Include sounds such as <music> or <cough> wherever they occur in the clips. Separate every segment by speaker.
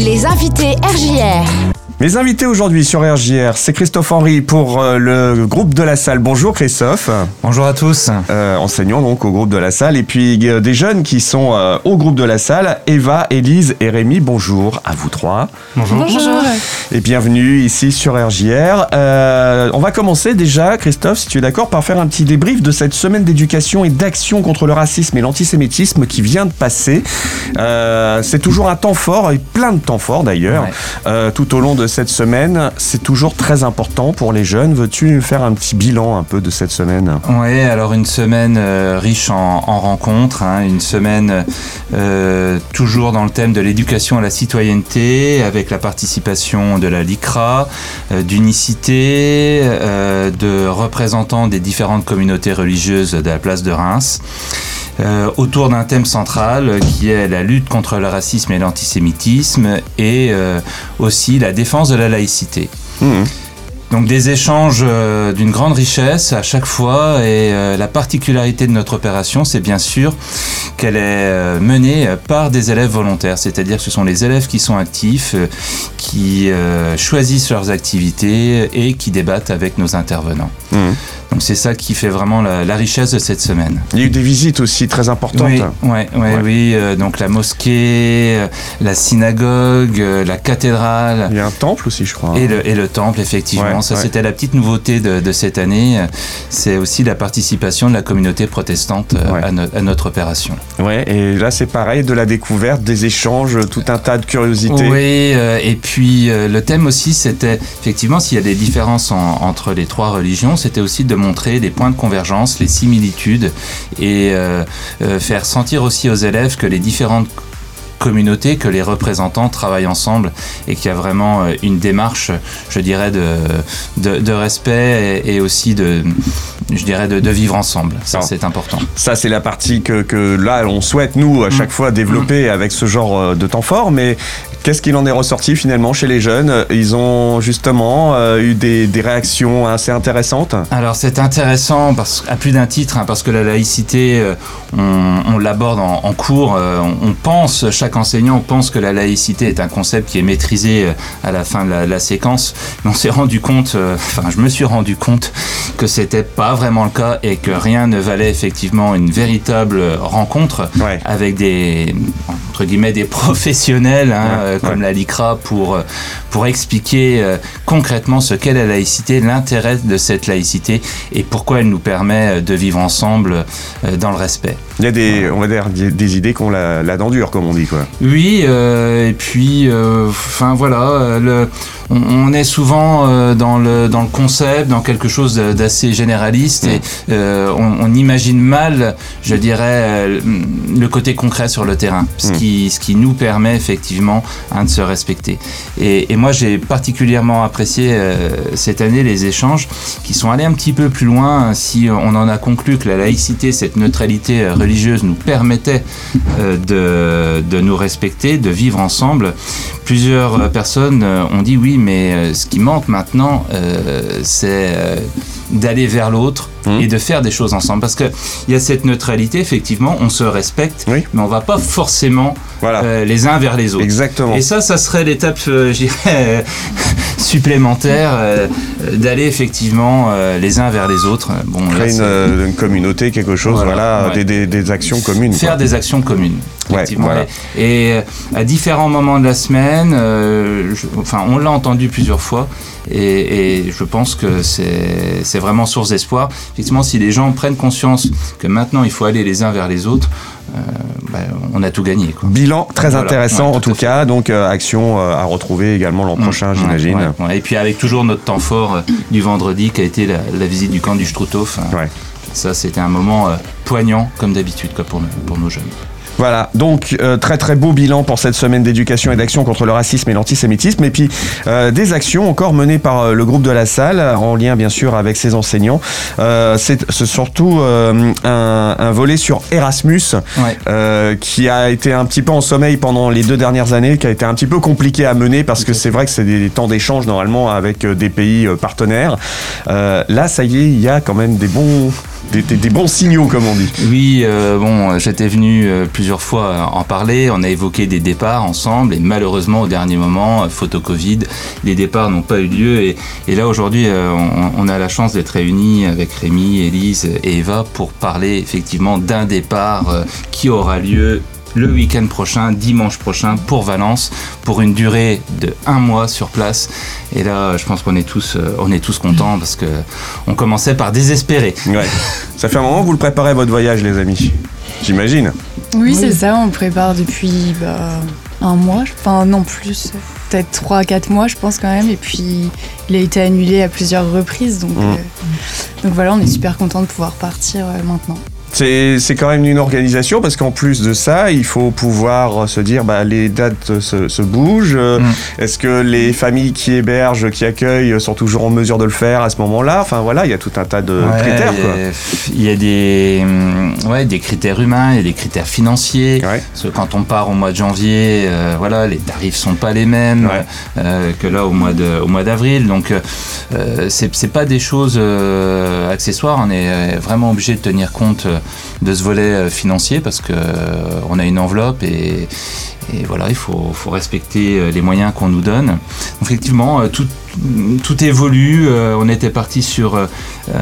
Speaker 1: Les invités RJR.
Speaker 2: Mes invités aujourd'hui sur RJR, c'est Christophe Henry pour euh, le groupe de la salle. Bonjour Christophe.
Speaker 3: Bonjour à tous.
Speaker 2: Euh, enseignant donc au groupe de la salle. Et puis euh, des jeunes qui sont euh, au groupe de la salle. Eva, Élise et Rémi, bonjour à vous trois.
Speaker 3: Bonjour.
Speaker 2: Et bienvenue ici sur RJR. Euh, on va commencer déjà, Christophe, si tu es d'accord, par faire un petit débrief de cette semaine d'éducation et d'action contre le racisme et l'antisémitisme qui vient de passer. Euh, c'est toujours un temps fort, et plein de temps forts d'ailleurs,
Speaker 3: Ouais.
Speaker 2: euh, tout au long de cette semaine. C'est toujours très important pour les jeunes. Veux-tu faire un petit bilan un peu de cette semaine?
Speaker 3: Oui, alors une semaine euh, riche en, en rencontres, hein, une semaine euh, toujours dans le thème de l'éducation à la citoyenneté, avec la participation de la LICRA, euh, d'Unicité, de représentants des différentes communautés religieuses de la place de Reims. autour d'un thème central qui est la lutte contre le racisme et l'antisémitisme et aussi la défense de la laïcité.
Speaker 2: Mhm.
Speaker 3: Donc des échanges euh, d'une grande richesse à chaque fois et euh, la particularité de notre opération c'est bien sûr qu'elle est euh, menée par des élèves volontaires, c'est-à-dire que ce sont les élèves qui sont actifs, qui choisissent leurs activités et qui débattent avec nos intervenants.
Speaker 2: Mhm.
Speaker 3: Donc c'est ça qui fait vraiment la, la richesse de cette semaine.
Speaker 2: Il y a eu des visites aussi très importantes.
Speaker 3: Oui, ouais, ouais,
Speaker 2: Ouais.
Speaker 3: oui. euh, donc la mosquée, euh, la synagogue, euh, la cathédrale.
Speaker 2: Il y a un temple aussi, je crois.
Speaker 3: Et le, et le temple, effectivement. Ça,
Speaker 2: ouais.
Speaker 3: c'était la petite nouveauté de, de cette année. C'est aussi la participation de la communauté protestante euh,
Speaker 2: Ouais.
Speaker 3: à, no- à notre opération.
Speaker 2: Ouais, et là c'est pareil, de la découverte, des échanges, tout un tas de curiosités.
Speaker 3: Oui, euh, et puis euh, le thème aussi, c'était effectivement s'il y a des différences en- entre les trois religions, c'était aussi de montrer les points de convergence, les similitudes, et euh, faire sentir aussi aux élèves que les différentes communautés, que les représentants travaillent ensemble et qu'il y a vraiment euh, une démarche, je dirais, de, de, de respect et, et aussi de, je dirais, de, de vivre ensemble. Ça, c'est important.
Speaker 2: Ça, c'est la partie que, que là, on souhaite, nous, à chaque fois, développer avec ce genre euh, de temps fort. Mais qu'est-ce qu'il en est ressorti finalement chez les jeunes? Ils ont justement euh, eu des, des réactions assez intéressantes?
Speaker 3: Alors c'est intéressant parce, à plus d'un titre, hein, parce que la laïcité, euh, on, on l'aborde en, en cours, euh, on, on pense, chaque enseignant pense que la laïcité est un concept qui est maîtrisé à la fin de la, la séquence, mais on s'est rendu compte, <laughs> enfin je me suis rendu compte que c'était pas vraiment le cas et que rien ne valait effectivement une véritable rencontre
Speaker 2: Ouais.
Speaker 3: avec des entre guillemets des professionnels hein,
Speaker 2: Ouais,
Speaker 3: euh, comme
Speaker 2: ouais.
Speaker 3: la LICRA pour euh, pour expliquer euh, concrètement ce qu'est la laïcité, l'intérêt de cette laïcité et pourquoi elle nous permet de vivre ensemble euh, dans le respect.
Speaker 2: Il y a des, on va dire, des, des idées qu'on la, la dent dure, comme on dit, quoi.
Speaker 3: Oui, et puis, enfin voilà, le, on, on est souvent euh, dans le dans le concept, dans quelque chose d'assez généraliste, et euh, on, on imagine mal, je dirais, euh, le côté concret sur le terrain, ce
Speaker 2: Mm.
Speaker 3: qui ce qui nous permet effectivement hein, de se respecter. Et, et moi, j'ai particulièrement apprécié euh, cette année les échanges qui sont allés un petit peu plus loin. Si on en a conclu que la laïcité, cette neutralité religieuse, nous permettait euh, de, de nous respecter, de vivre ensemble. Plusieurs personnes ont dit oui, mais euh, ce qui manque maintenant, euh, c'est euh, d'aller vers l'autre
Speaker 2: Mhm.
Speaker 3: et de faire des choses ensemble. Parce qu'il y a cette neutralité, effectivement, on se respecte,
Speaker 2: Oui.
Speaker 3: mais on va pas forcément
Speaker 2: Voilà.
Speaker 3: euh, les uns vers les autres.
Speaker 2: Exactement.
Speaker 3: Et ça, ça serait l'étape, euh, je dirais, euh, supplémentaire euh, d'aller effectivement les uns vers les autres. Bon,
Speaker 2: Créer une, communauté, quelque chose, voilà,
Speaker 3: Voilà, ouais.
Speaker 2: des, des- des actions communes.
Speaker 3: faire
Speaker 2: quoi.
Speaker 3: des actions communes.
Speaker 2: Ouais,
Speaker 3: effectivement.
Speaker 2: voilà.
Speaker 3: Et, à différents moments de la semaine, euh, je- enfin, on l'a entendu plusieurs fois, et, et je pense que c'est vraiment source d'espoir. Effectivement, si les gens prennent conscience que maintenant il faut aller les uns vers les autres, euh, ben, on a tout gagné. Quoi.
Speaker 2: Bilan très
Speaker 3: Voilà,
Speaker 2: intéressant
Speaker 3: ouais,
Speaker 2: en
Speaker 3: tout
Speaker 2: cas, donc euh, action euh, à retrouver également l'an prochain,
Speaker 3: Mm,
Speaker 2: j'imagine.
Speaker 3: ouais, ouais, ouais. Et puis avec toujours notre temps fort du vendredi qui a été la, la visite du camp du Struthof. hein. Ça, c'était un moment poignant comme d'habitude pour, pour nos jeunes.
Speaker 2: Voilà, donc euh, très très beau bilan pour cette semaine d'éducation et d'action contre le racisme et l'antisémitisme, et puis euh, des actions encore menées par euh, le groupe de la salle, en lien bien sûr avec ses enseignants. Euh, c'est c'est surtout euh, un, un volet sur Erasmus,
Speaker 3: Ouais.
Speaker 2: euh, qui a été un petit peu en sommeil pendant les deux dernières années, qui a été un petit peu compliqué à mener parce que c'est vrai que c'est des temps d'échange normalement avec des pays partenaires. Euh, là, ça y est, il y a quand même des bons des, bons signaux, comme on dit.
Speaker 3: Oui, euh, bon, j'étais venu euh, plusieurs fois en parler. On a évoqué des départs ensemble et malheureusement, au dernier moment, euh, photo Covid, les départs n'ont pas eu lieu. Et, là, aujourd'hui, euh, on, on a la chance d'être réunis avec Rémi, Élise et Eva pour parler effectivement d'un départ euh, qui aura lieu le week-end prochain, dimanche prochain, pour Valence, pour une durée de un mois sur place. Et là, je pense qu'on est tous, euh, on est tous contents parce que on commençait par désespérer.
Speaker 2: Ouais. Ça fait un moment que vous le préparez votre voyage, les amis. J'imagine.
Speaker 4: Oui, c'est ça, on le prépare depuis bah, un mois, enfin non plus, peut-être 3 à 4 mois je pense quand même, et puis il a été annulé à plusieurs reprises, donc,
Speaker 2: Mm.
Speaker 4: euh, donc voilà, on est super content de pouvoir partir euh, maintenant.
Speaker 2: C'est c'est quand même une organisation parce qu'en plus de ça, il faut pouvoir se dire bah, les dates se, se bougent.
Speaker 3: Mm.
Speaker 2: Est-ce que les familles qui hébergent, qui accueillent sont toujours en mesure de le faire à ce moment-là? Enfin voilà, il y a tout un tas de
Speaker 3: Ouais,
Speaker 2: critères. Quoi.
Speaker 3: Il y a des, hum, ouais, des critères humains, il y a des critères financiers.
Speaker 2: Ouais.
Speaker 3: Parce que quand on part au mois de janvier, euh, voilà, les tarifs sont pas les mêmes
Speaker 2: Ouais.
Speaker 3: euh, que là au mois de, au mois d'avril. Donc euh, euh, c'est pas des choses accessoires. On est vraiment obligé de tenir compte de ce volet financier parce que on a une enveloppe et et voilà, il faut, faut respecter les moyens qu'on nous donne. Donc, effectivement, tout, tout évolue. Euh, On était parti sur euh,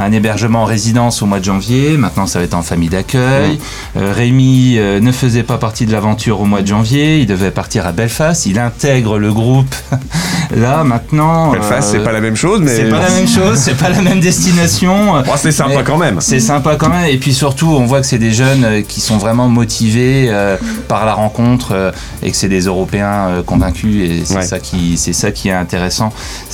Speaker 3: un hébergement en résidence au mois de janvier. Maintenant, ça va être en famille d'accueil. Euh, Rémi ne faisait pas partie de l'aventure au mois de janvier. Il devait partir à Belfast. Il intègre le groupe. <laughs> Là, maintenant.
Speaker 2: Belfast, c'est pas la même chose, mais
Speaker 3: c'est pas la même chose. C'est pas la même destination. <laughs>
Speaker 2: Oh, c'est sympa
Speaker 3: Mais
Speaker 2: quand même.
Speaker 3: C'est sympa quand même. Et puis surtout, on voit que c'est des jeunes qui sont vraiment motivés par la rencontre et que c'est des Européens convaincus. Et c'est
Speaker 2: Ouais.
Speaker 3: ça qui, c'est ça qui est intéressant.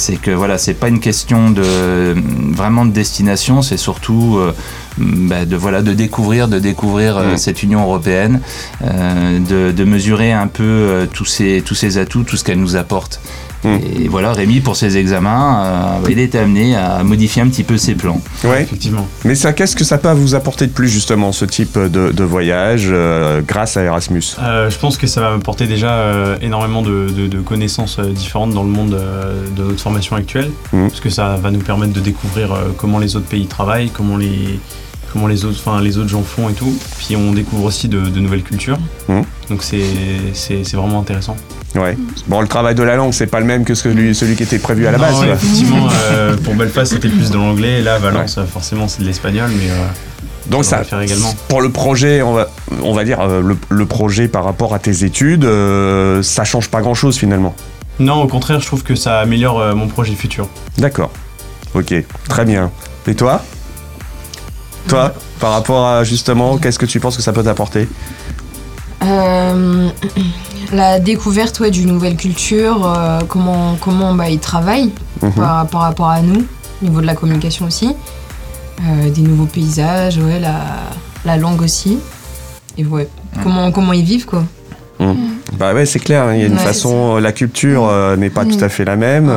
Speaker 3: C'est que voilà, c'est pas une question de vraiment de destination. C'est surtout euh, bah, de voilà de découvrir, de découvrir euh,
Speaker 2: Mm.
Speaker 3: cette Union européenne, euh, de, de mesurer un peu tous ces tous ces atouts, tout ce qu'elle nous apporte. Et voilà, Rémi, pour ses examens, euh, il est amené à modifier un petit peu ses plans.
Speaker 2: Ouais.
Speaker 5: Effectivement.
Speaker 2: Mais ça, qu'est-ce que ça peut vous apporter de plus justement ce type de, de voyage euh, grâce à Erasmus?
Speaker 5: Euh, je pense que ça va m'apporter déjà euh, énormément de, de- de connaissances différentes dans le monde euh, de notre formation actuelle,
Speaker 2: Mhm.
Speaker 5: parce que ça va nous permettre de découvrir euh, comment les autres pays travaillent, comment les comment les autres, enfin les autres gens font et tout. Puis on découvre aussi de, de nouvelles cultures.
Speaker 2: Mhm.
Speaker 5: Donc c'est vraiment intéressant.
Speaker 2: Ouais. Bon, le travail de la langue, c'est pas le même que celui, celui qui était prévu à la
Speaker 5: Non,
Speaker 2: base.
Speaker 5: effectivement, euh, pour Belfast c'était plus de l'anglais, là Valence forcément c'est de l'espagnol, mais euh,
Speaker 2: Donc
Speaker 5: ça également.
Speaker 2: pour le projet, on va, on va dire euh, le, le projet par rapport à tes études, ça change pas grand-chose finalement.
Speaker 5: non au contraire je trouve que ça améliore mon projet futur.
Speaker 2: D'accord. Ok, très bien. Et toi? Toi, par rapport à justement, qu'est-ce que tu penses que ça peut t'apporter
Speaker 6: Euh, <clears throat> la découverte ouais, d'une nouvelle culture, euh, comment, comment bah, ils travaillent
Speaker 2: Mhm.
Speaker 6: par, par rapport à nous, au niveau de la communication aussi. Euh, des nouveaux paysages, ouais, la, la langue aussi. Et ouais, comment, comment ils vivent quoi.
Speaker 2: Bah ouais, c'est clair, il y a une
Speaker 6: Ouais,
Speaker 2: façon, la culture euh, n'est pas tout à fait la même.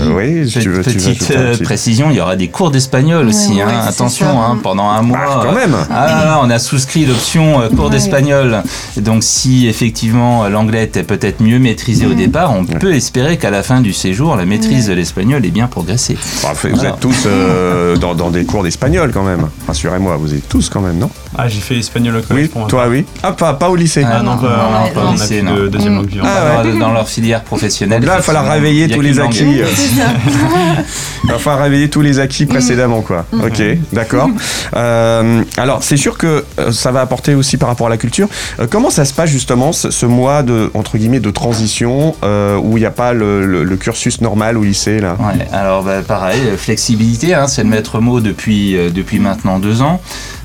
Speaker 2: Euh, oui, tu veux, tu veux
Speaker 3: Petite
Speaker 2: ajouter un
Speaker 3: euh, précision, il y aura des cours d'espagnol aussi.
Speaker 6: Ouais,
Speaker 3: hein.
Speaker 6: ouais,
Speaker 3: Attention, hein, pendant un mois.
Speaker 2: Ah, quand même
Speaker 3: Ah là là, on a souscrit l'option euh, cours
Speaker 6: Ouais.
Speaker 3: d'espagnol. Donc si effectivement l'anglais était peut-être mieux maîtrisé au départ, on peut espérer qu'à la fin du séjour, la maîtrise de l'espagnol ait bien progressé.
Speaker 2: Bah, vous
Speaker 3: Voilà.
Speaker 2: êtes tous euh, <laughs> dans, dans des cours d'espagnol quand même. Rassurez-moi, vous êtes tous quand même, non?
Speaker 5: Ah j'ai fait espagnol au collège
Speaker 2: Oui,
Speaker 5: pour
Speaker 2: toi oui. Ah, pas, pas au lycée.
Speaker 5: Ah non,
Speaker 3: non,
Speaker 5: pas,
Speaker 3: non,
Speaker 5: non,
Speaker 3: pas
Speaker 5: pas
Speaker 3: au lycée,
Speaker 5: de deuxième langue vivante.
Speaker 2: Ah ouais.
Speaker 3: Dans- leur filière professionnelle.
Speaker 2: Donc là, il va falloir réveiller tous les
Speaker 3: qu'une
Speaker 2: Il <laughs> va falloir réveiller tous les acquis précédemment, quoi. Ok, d'accord. <laughs> Euh, alors, c'est sûr que euh, ça va apporter aussi par rapport à la culture. Euh, comment ça se passe justement ce, ce mois de entre guillemets de transition euh, où il n'y a pas le, le- le cursus normal au lycée là?
Speaker 3: Ouais, alors bah, pareil, flexibilité, hein, c'est le maître mot depuis, euh, depuis maintenant deux ans.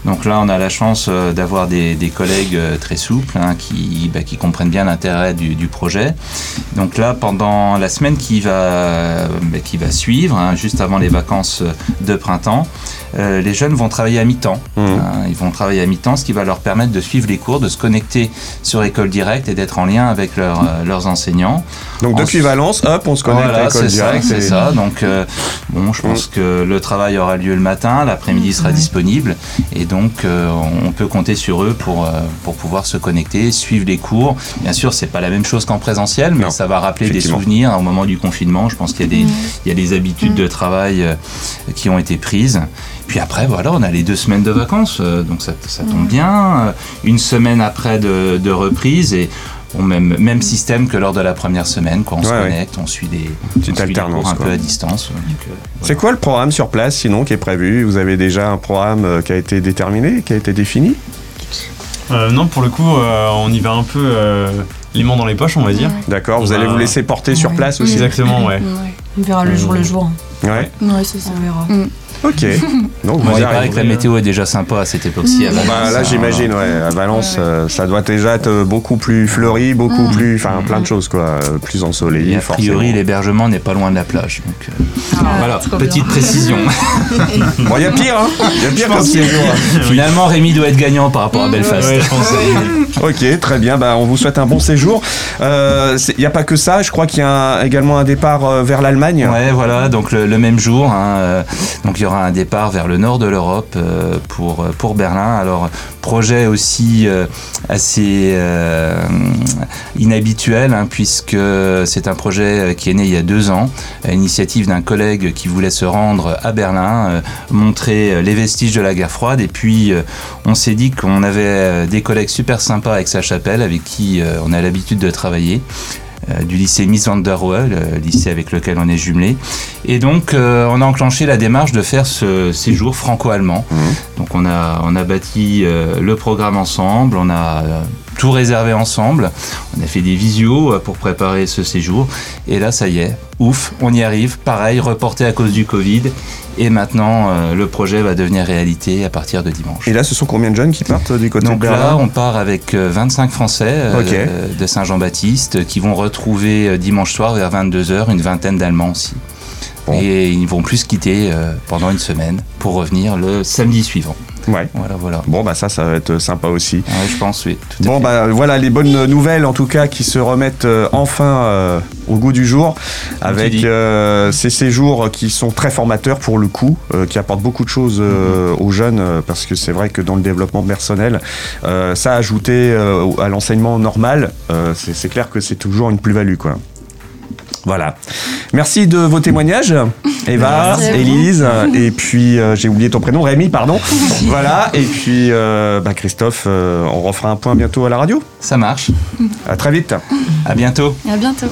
Speaker 3: Donc là, on a la chance euh, d'avoir des, des collègues euh, très souples hein, qui, bah, qui comprennent bien l'intérêt du, du projet. Donc là, pendant la semaine qui va, bah, qui va suivre, hein, juste avant les vacances euh, de printemps, euh, les jeunes vont travailler à mi-temps.
Speaker 2: Mhm.
Speaker 3: hein. ils vont travailler à mi-temps, ce qui va leur permettre de suivre les cours, de se connecter sur École Directe et d'être en lien avec leurs, euh, leurs enseignants.
Speaker 2: Donc depuis Valence, hop, on se connecte à
Speaker 3: Voilà, ça,
Speaker 2: directe.
Speaker 3: c'est
Speaker 2: et-
Speaker 3: ça. Donc, euh, bon, je pense que le travail aura lieu le matin, l'après-midi sera disponible, et donc donc euh, on peut compter sur eux pour, euh, pour pouvoir se connecter, suivre les cours. Bien sûr, c'est pas la même chose qu'en présentiel, mais
Speaker 2: Non,
Speaker 3: ça va rappeler des souvenirs au moment du confinement. Je pense qu'il y a des, il y a des habitudes de travail euh, qui ont été prises. Puis après, voilà, on a les deux semaines de vacances, donc ça, ça tombe bien. Euh, Une semaine après de, de reprise et même, même système que lors de la première semaine. Quoi. On se
Speaker 2: Ouais, ouais.
Speaker 3: connecte, on suit des,
Speaker 2: Petite
Speaker 3: on suit des
Speaker 2: alternance,
Speaker 3: cours un
Speaker 2: quoi.
Speaker 3: peu à distance. euh,
Speaker 2: C'est quoi le programme sur place sinon qui est prévu? Vous avez déjà un programme euh, qui a été déterminé, qui a été défini?
Speaker 5: Euh, non, pour le coup, euh, on y va un peu euh, les mains dans les poches, on va dire.
Speaker 2: D'accord, vous
Speaker 5: Bah,
Speaker 2: allez vous laisser porter sur
Speaker 4: ouais.
Speaker 2: place aussi
Speaker 5: Exactement, ouais.
Speaker 6: On verra le jour le jour.
Speaker 2: Ouais,
Speaker 4: Ouais, c'est ça.
Speaker 6: On verra.
Speaker 2: Ok. <laughs> Donc
Speaker 3: Moi,
Speaker 2: vous
Speaker 3: il paraît que la météo est déjà sympa à cette époque-ci. à
Speaker 2: Bah,
Speaker 3: Valence,
Speaker 2: là
Speaker 3: hein.
Speaker 2: j'imagine ouais à Valence euh, ça doit déjà être euh, beaucoup plus fleuri beaucoup plus enfin plein de choses quoi euh, plus ensoleillé
Speaker 3: Et a priori,
Speaker 2: forcément.
Speaker 3: l'hébergement n'est pas loin de la plage. Donc, euh,
Speaker 4: Ah,
Speaker 3: voilà,
Speaker 4: trop
Speaker 3: petite
Speaker 4: bien.
Speaker 3: précision. <laughs>
Speaker 2: Bon il y a pire hein il y a pire comme séjour
Speaker 3: Finalement, Rémi doit être gagnant par rapport à Belfast.
Speaker 5: Ouais, je pense. <laughs>
Speaker 2: Ok, très bien. Bah, on vous souhaite un bon séjour. Euh, c'est- Il n'y a pas que ça. Je crois qu'il y a un- également un départ euh, vers l'Allemagne.
Speaker 3: Ouais, voilà, donc le, le même jour, hein, euh, donc il y aura un départ vers le nord de l'Europe euh, pour, euh, pour Berlin. Alors, projet aussi euh, assez inhabituel, hein, puisque c'est un projet qui est né il y a deux ans, à l'initiative d'un collègue qui voulait se rendre à Berlin, montrer les vestiges de la guerre froide, et puis on s'est dit qu'on avait des collègues super sympas avec sa chapelle, avec qui on a l'habitude de travailler du lycée Miss van der Rohe, le lycée avec lequel on est jumelé. Et donc, euh, on a enclenché la démarche de faire ce séjour franco-allemand.
Speaker 2: Mhm.
Speaker 3: Donc, on a, on a bâti euh, le programme ensemble, on a euh, tout réservé ensemble, on a fait des visios euh, pour préparer ce séjour. Et là, ça y est, ouf, on y arrive. Pareil, reporté à cause du Covid. Et maintenant, euh, le projet va devenir réalité à partir de dimanche.
Speaker 2: Et là, ce sont combien de jeunes qui partent du côté
Speaker 3: Donc
Speaker 2: de
Speaker 3: là, on part avec euh, 25 Français euh,
Speaker 2: Ok.
Speaker 3: de Saint-Jean-Baptiste qui vont retrouver dimanche soir vers 22h une vingtaine d'Allemands aussi.
Speaker 2: Bon.
Speaker 3: Et ils vont plus quitter euh, pendant une semaine pour revenir le samedi suivant.
Speaker 2: Ouais.
Speaker 3: Voilà, voilà.
Speaker 2: Bon, bah ça, ça va être sympa aussi.
Speaker 3: Ouais, je pense, oui. tout
Speaker 2: Bon, bah voilà les bonnes nouvelles en tout cas qui se remettent euh, enfin euh, au goût du jour avec euh, ces séjours qui sont très formateurs pour le coup, qui apportent beaucoup de choses
Speaker 3: Mm-hmm.
Speaker 2: aux jeunes parce que c'est vrai que dans le développement personnel, ça ajouté à l'enseignement normal, c'est c'est clair que c'est toujours une plus-value quoi. Voilà. Merci de vos témoignages, Eva. Élise, et puis euh, j'ai oublié ton prénom, Rémi, pardon. <laughs> voilà, et puis euh, bah, Christophe, euh, on refera un point bientôt à la radio.
Speaker 3: Ça marche.
Speaker 2: À très vite.
Speaker 3: À bientôt.
Speaker 4: À bientôt.